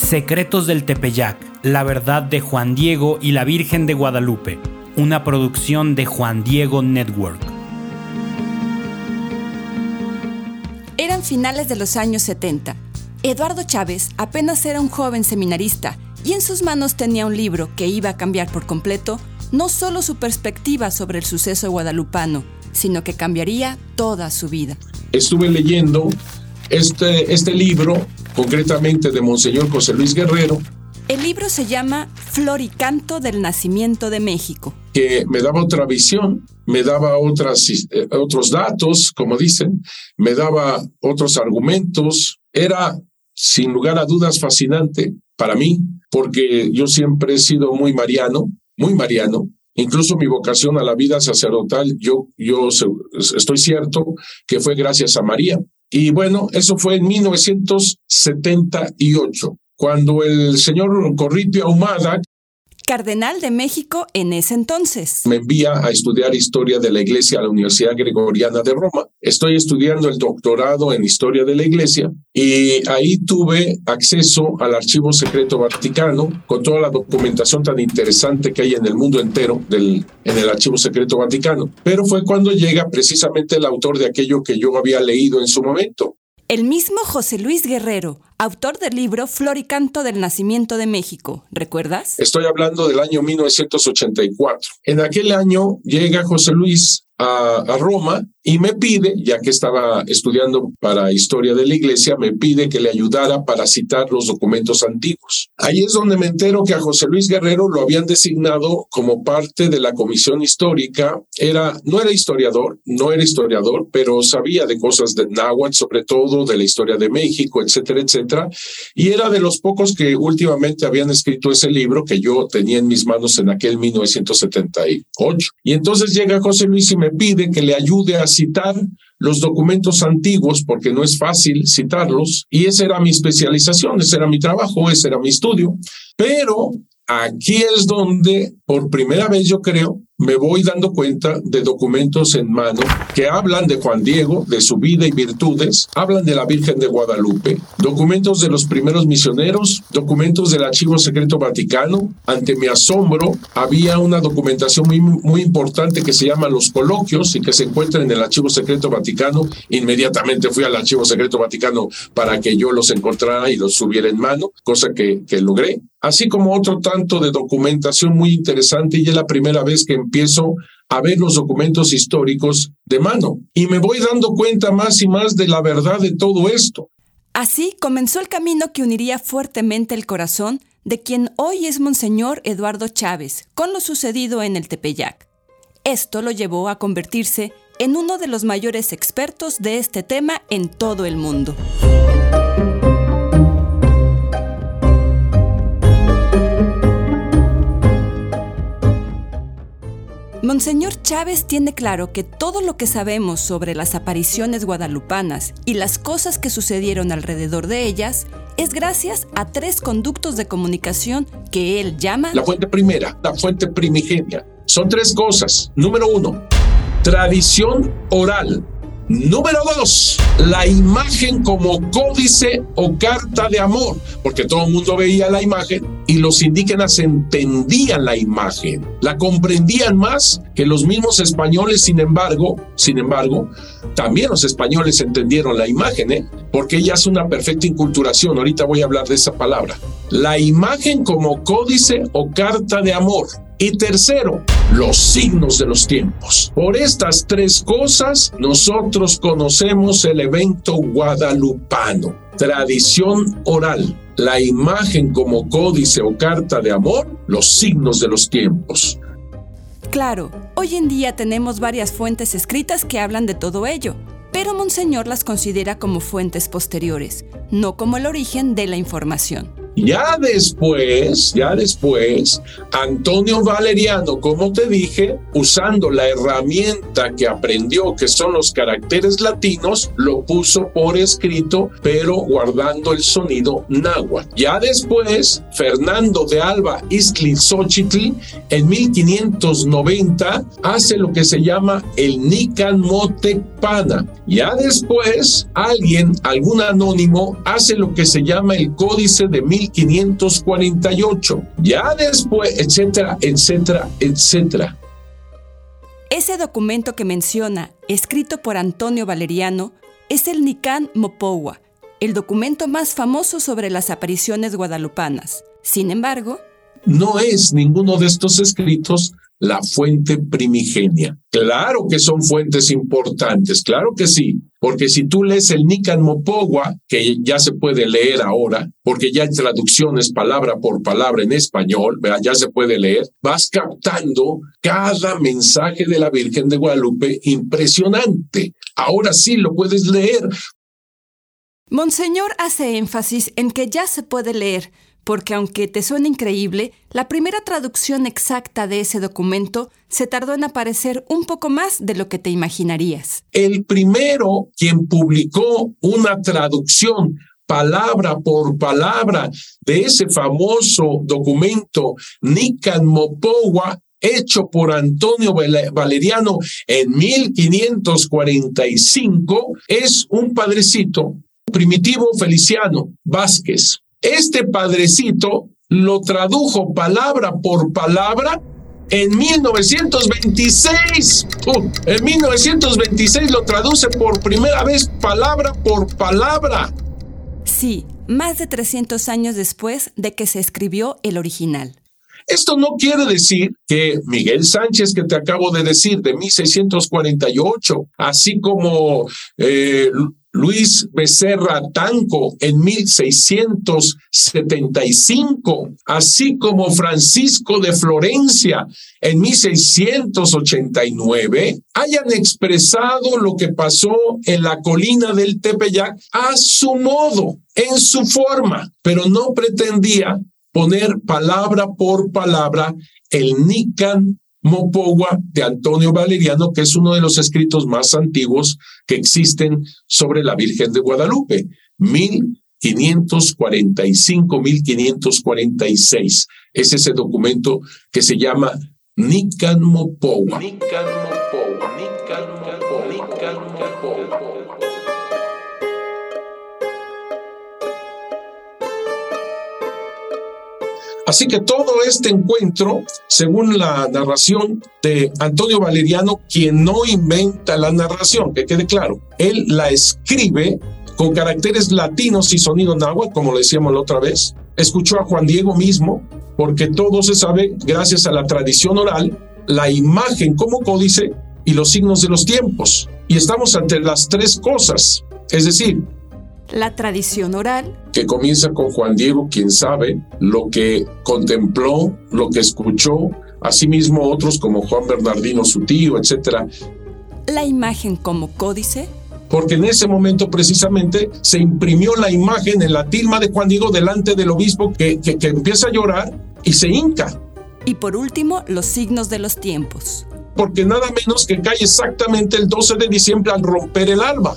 Secretos del Tepeyac, la verdad de Juan Diego y la Virgen de Guadalupe, una producción de Juan Diego Network. Eran finales de los años 70. Eduardo Chávez apenas era un joven seminarista y en sus manos tenía un libro que iba a cambiar por completo no solo su perspectiva sobre el suceso guadalupano, sino que cambiaría toda su vida. Estuve leyendo este, este libro, concretamente de Monseñor José Luis Guerrero. El libro se llama Floricanto del Nacimiento de México. Que me daba otra visión, me daba otras, eh, otros datos, como dicen, me daba otros argumentos. Era, sin lugar a dudas, fascinante para mí, porque yo siempre he sido muy mariano, muy mariano, Incluso mi vocación a la vida sacerdotal, yo, yo estoy cierto que fue gracias a María. Y bueno, eso fue en 1978, cuando el señor Corripio Ahumada, cardenal de México en ese entonces. Me envía a estudiar historia de la Iglesia a la Universidad Gregoriana de Roma. Estoy estudiando el doctorado en historia de la Iglesia y ahí tuve acceso al Archivo Secreto Vaticano con toda la documentación tan interesante que hay en el mundo entero del, en el Archivo Secreto Vaticano. Pero fue cuando llega precisamente el autor de aquello que yo había leído en su momento, el mismo José Luis Guerrero, autor del libro Flor y Canto del Nacimiento de México, ¿recuerdas? Estoy hablando del año 1984. En aquel año llega José Luis a, Roma y me pide, ya que estaba estudiando para historia de la iglesia, me pide que le ayudara para citar los documentos antiguos. Ahí es donde me entero que a José Luis Guerrero lo habían designado como parte de la comisión histórica. Era, no era historiador, no era historiador, pero sabía de cosas de náhuatl, sobre todo de la historia de México, etcétera, etcétera. Y era de los pocos que últimamente habían escrito ese libro que yo tenía en mis manos en aquel 1978. Y entonces llega José Luis y me pide que le ayude a citar los documentos antiguos porque no es fácil citarlos y esa era mi especialización, ese era mi trabajo, ese era mi estudio. Pero aquí es donde por primera vez yo creo me voy dando cuenta de documentos en mano que hablan de Juan Diego, de su vida y virtudes, hablan de la Virgen de Guadalupe, documentos de los primeros misioneros, documentos del Archivo Secreto Vaticano. Ante mi asombro, había una documentación muy, muy importante que se llama Los Coloquios y que se encuentra en el Archivo Secreto Vaticano. Inmediatamente fui al Archivo Secreto Vaticano para que yo los encontrara y los subiera en mano, cosa que, que logré. Así como otro tanto de documentación muy interesante y es la primera vez que empiezo a ver los documentos históricos de mano y me voy dando cuenta más y más de la verdad de todo esto. Así comenzó el camino que uniría fuertemente el corazón de quien hoy es Monseñor Eduardo Chávez con lo sucedido en el Tepeyac. Esto lo llevó a convertirse en uno de los mayores expertos de este tema en todo el mundo. Monseñor Chávez tiene claro que todo lo que sabemos sobre las apariciones guadalupanas y las cosas que sucedieron alrededor de ellas es gracias a tres conductos de comunicación que él llama... La fuente primera, la fuente primigenia. Son tres cosas. Número uno, tradición oral. Número dos, la imagen como códice o carta de amor, porque todo el mundo veía la imagen y los indígenas entendían la imagen, la comprendían más que los mismos españoles, sin embargo, sin embargo, también los españoles entendieron la imagen, ¿eh? porque ella es una perfecta inculturación, ahorita voy a hablar de esa palabra. La imagen como códice o carta de amor. Y tercero, los signos de los tiempos. Por estas tres cosas, nosotros conocemos el evento guadalupano. Tradición oral, la imagen como códice o carta de amor, los signos de los tiempos. Claro, hoy en día tenemos varias fuentes escritas que hablan de todo ello, pero Monseñor las considera como fuentes posteriores, no como el origen de la información. Ya después, ya después, Antonio Valeriano, como te dije, usando la herramienta que aprendió, que son los caracteres latinos, lo puso por escrito, pero guardando el sonido náhuatl. Ya después, Fernando de Alba Xochitl, en 1590, hace lo que se llama el Nican Motecpana. Ya después, alguien, algún anónimo, hace lo que se llama el Códice de 1548. Ya después, etcétera, etcétera, etcétera. Ese documento que menciona, escrito por Antonio Valeriano, es el Nican Mopowa, el documento más famoso sobre las apariciones guadalupanas. Sin embargo, no es ninguno de estos escritos la fuente primigenia. Claro que son fuentes importantes, claro que sí, porque si tú lees el Nican Mopogua, que ya se puede leer ahora, porque ya hay traducciones palabra por palabra en español, ya se puede leer, vas captando cada mensaje de la Virgen de Guadalupe impresionante. Ahora sí lo puedes leer. Monseñor hace énfasis en que ya se puede leer, porque aunque te suene increíble, la primera traducción exacta de ese documento se tardó en aparecer un poco más de lo que te imaginarías. El primero quien publicó una traducción palabra por palabra de ese famoso documento Nican Mopowa hecho por Antonio Valeriano en 1545 es un padrecito primitivo Feliciano Vázquez. Este padrecito lo tradujo palabra por palabra en 1926. Uh, en 1926 lo traduce por primera vez palabra por palabra. Sí, más de 300 años después de que se escribió el original. Esto no quiere decir que Miguel Sánchez, que te acabo de decir, de 1648, así como eh, Luis Becerra Tanco en 1675, así como Francisco de Florencia en 1689, hayan expresado lo que pasó en la colina del Tepeyac a su modo, en su forma, pero no pretendía poner palabra por palabra el Nican Mopogua de Antonio Valeriano, que es uno de los escritos más antiguos que existen sobre la Virgen de Guadalupe, 1545-1546. Es ese documento que se llama Nican Mopogua. Nican Mopogua, Así que todo este encuentro, según la narración de Antonio Valeriano, quien no inventa la narración, que quede claro, él la escribe con caracteres latinos y sonido náhuatl, como lo decíamos la otra vez. Escuchó a Juan Diego mismo, porque todo se sabe gracias a la tradición oral, la imagen como códice y los signos de los tiempos. Y estamos ante las tres cosas, es decir, la tradición oral. Que comienza con Juan Diego, quien sabe lo que contempló, lo que escuchó, asimismo otros como Juan Bernardino, su tío, etc. La imagen como códice. Porque en ese momento precisamente se imprimió la imagen en la tilma de Juan Diego delante del obispo que, que, que empieza a llorar y se hinca. Y por último, los signos de los tiempos. Porque nada menos que cae exactamente el 12 de diciembre al romper el alba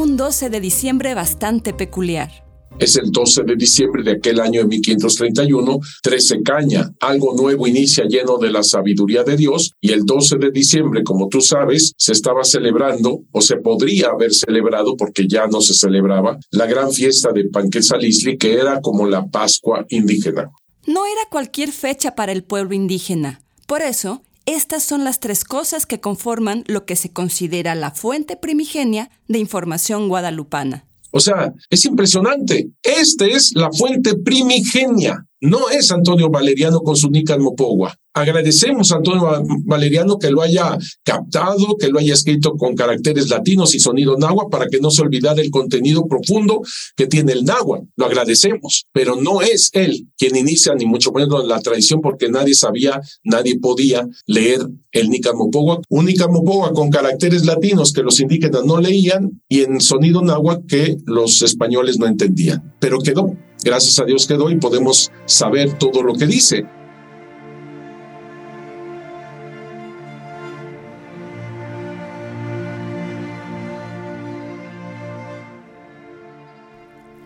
un 12 de diciembre bastante peculiar. Es el 12 de diciembre de aquel año de 1531, 13 caña, algo nuevo inicia lleno de la sabiduría de Dios y el 12 de diciembre, como tú sabes, se estaba celebrando o se podría haber celebrado porque ya no se celebraba la gran fiesta de Panquetzalisli que era como la Pascua indígena. No era cualquier fecha para el pueblo indígena. Por eso, estas son las tres cosas que conforman lo que se considera la fuente primigenia de información guadalupana. O sea, es impresionante. Esta es la fuente primigenia. No es Antonio Valeriano con su Nican Mopogua. Agradecemos a Antonio Valeriano que lo haya captado, que lo haya escrito con caracteres latinos y sonido náhuatl para que no se olvidara el contenido profundo que tiene el náhuatl. Lo agradecemos, pero no es él quien inicia ni mucho menos la tradición porque nadie sabía, nadie podía leer el Nican Mopogua. Un Nican Mopogua con caracteres latinos que los indígenas no leían y en sonido náhuatl que los españoles no entendían. Pero quedó gracias a Dios quedó y podemos saber todo lo que dice.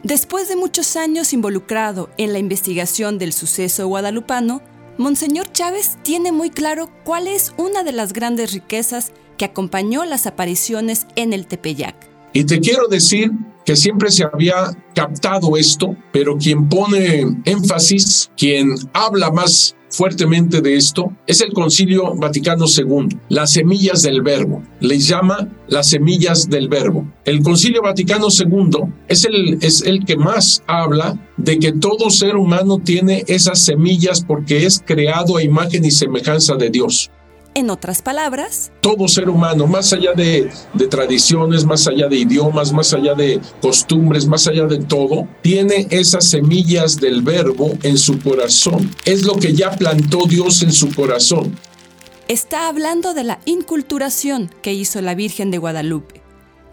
Después de muchos años involucrado en la investigación del suceso guadalupano, Monseñor Chávez tiene muy claro cuál es una de las grandes riquezas que acompañó las apariciones en el Tepeyac. Y te quiero decir que siempre se había captado esto, pero quien pone énfasis, quien habla más fuertemente de esto es el Concilio Vaticano II, las semillas del verbo. Les llama las semillas del verbo. El Concilio Vaticano II es el, es el que más habla de que todo ser humano tiene esas semillas porque es creado a imagen y semejanza de Dios. En otras palabras, todo ser humano, más allá de, de, tradiciones, más allá de idiomas, más allá de costumbres, más allá de todo, tiene esas semillas del verbo en su corazón. Es lo que ya plantó Dios en su corazón. Está hablando de la inculturación que hizo la Virgen de Guadalupe.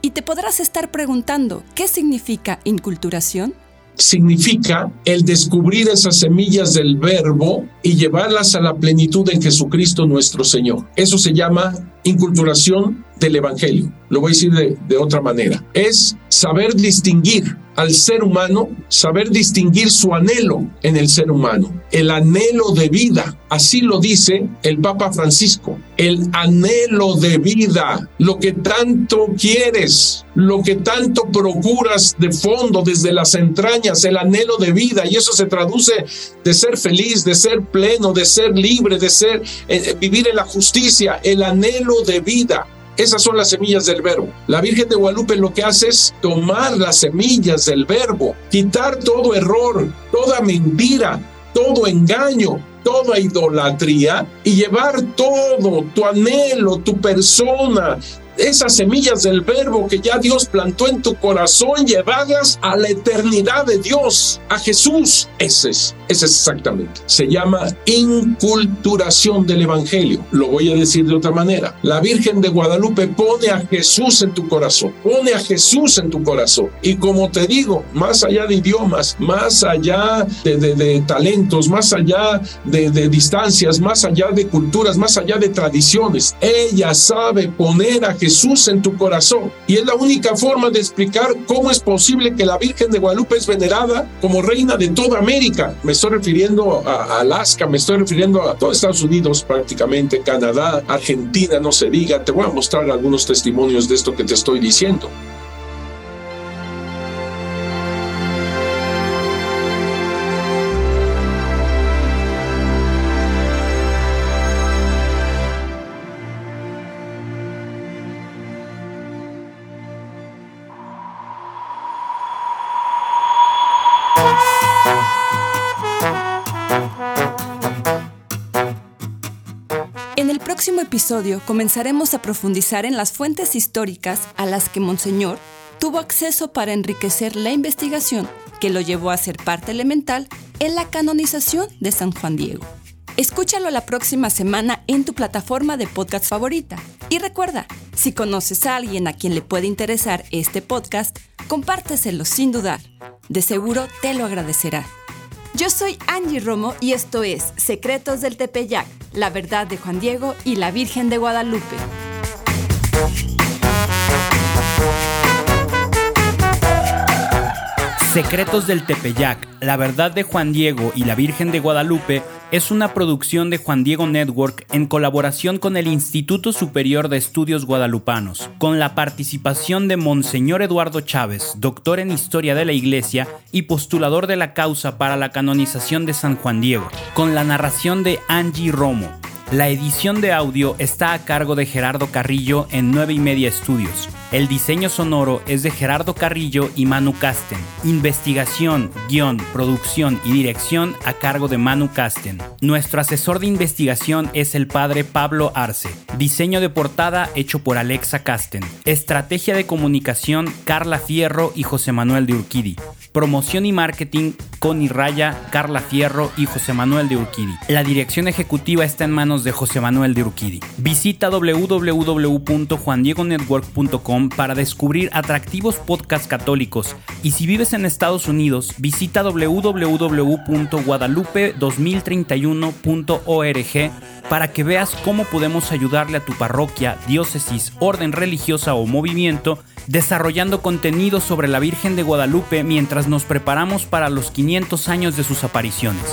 Y te podrás estar preguntando, ¿qué significa inculturación? Significa el descubrir esas semillas del verbo y llevarlas a la plenitud en Jesucristo nuestro Señor. Eso se llama inculturación del Evangelio. Lo voy a decir de, otra manera. Es saber distinguir al ser humano, saber distinguir su anhelo en el ser humano, el anhelo de vida. Así lo dice el Papa Francisco, el anhelo de vida, lo que tanto quieres, lo que tanto procuras de fondo desde las entrañas, el anhelo de vida. Y eso se traduce de ser feliz, de ser pleno, de ser libre, de ser eh, vivir en la justicia, el anhelo de vida. Esas son las semillas del verbo. La Virgen de Guadalupe lo que hace es tomar las semillas del verbo, quitar todo error, toda mentira, todo engaño, toda idolatría y llevar todo, tu anhelo, tu persona, esas semillas del verbo que ya Dios plantó en tu corazón, llevarlas a la eternidad de Dios, a Jesús. Ese es, ese es exactamente. Se llama inculturación del Evangelio. Lo voy a decir de otra manera. La Virgen de Guadalupe pone a Jesús en tu corazón, pone a Jesús en tu corazón. Y como te digo, más allá de idiomas, más allá de, de, de talentos, más allá de, de distancias, más allá de culturas, más allá de tradiciones, ella sabe poner a Jesús en tu corazón. Y es la única forma de explicar cómo es posible que la Virgen de Guadalupe es venerada como reina de toda América. Me estoy refiriendo a Alaska, me estoy refiriendo a todo Estados Unidos prácticamente, Canadá, Argentina, no se diga. Te voy a mostrar algunos testimonios de esto que te estoy diciendo. Próximo episodio comenzaremos a profundizar en las fuentes históricas a las que Monseñor tuvo acceso para enriquecer la investigación que lo llevó a ser parte elemental en la canonización de San Juan Diego. Escúchalo la próxima semana en tu plataforma de podcast favorita. Y recuerda, si conoces a alguien a quien le puede interesar este podcast, compárteselo sin dudar. De seguro te lo agradecerá. Yo soy Angie Romo y esto es Secretos del Tepeyac, la verdad de Juan Diego y la Virgen de Guadalupe. Secretos del Tepeyac, la verdad de Juan Diego y la Virgen de Guadalupe es una producción de Juan Diego Network en colaboración con el Instituto Superior de Estudios Guadalupanos, con la participación de Monseñor Eduardo Chávez, doctor en Historia de la Iglesia y postulador de la causa para la canonización de San Juan Diego, con la narración de Angie Romo. La edición de audio está a cargo de Gerardo Carrillo en 9 y media estudios. El diseño sonoro es de Gerardo Carrillo y Manu Casten. Investigación, guion, producción y dirección a cargo de Manu Casten. Nuestro asesor de investigación es el padre Pablo Arce. Diseño de portada hecho por Alexa Casten. Estrategia de comunicación Carla Fierro y José Manuel de Urquidi. Promoción y marketing Connie Raya, Carla Fierro y José Manuel de Urquidi. La dirección ejecutiva está en manos de José Manuel de Urquidi. Visita www.juandiegonetwork.com para descubrir atractivos podcasts católicos y si vives en Estados Unidos, visita www.guadalupe2031.org para que veas cómo podemos ayudarle a tu parroquia, diócesis, orden religiosa o movimiento desarrollando contenido sobre la Virgen de Guadalupe mientras nos preparamos para los 500 años de sus apariciones.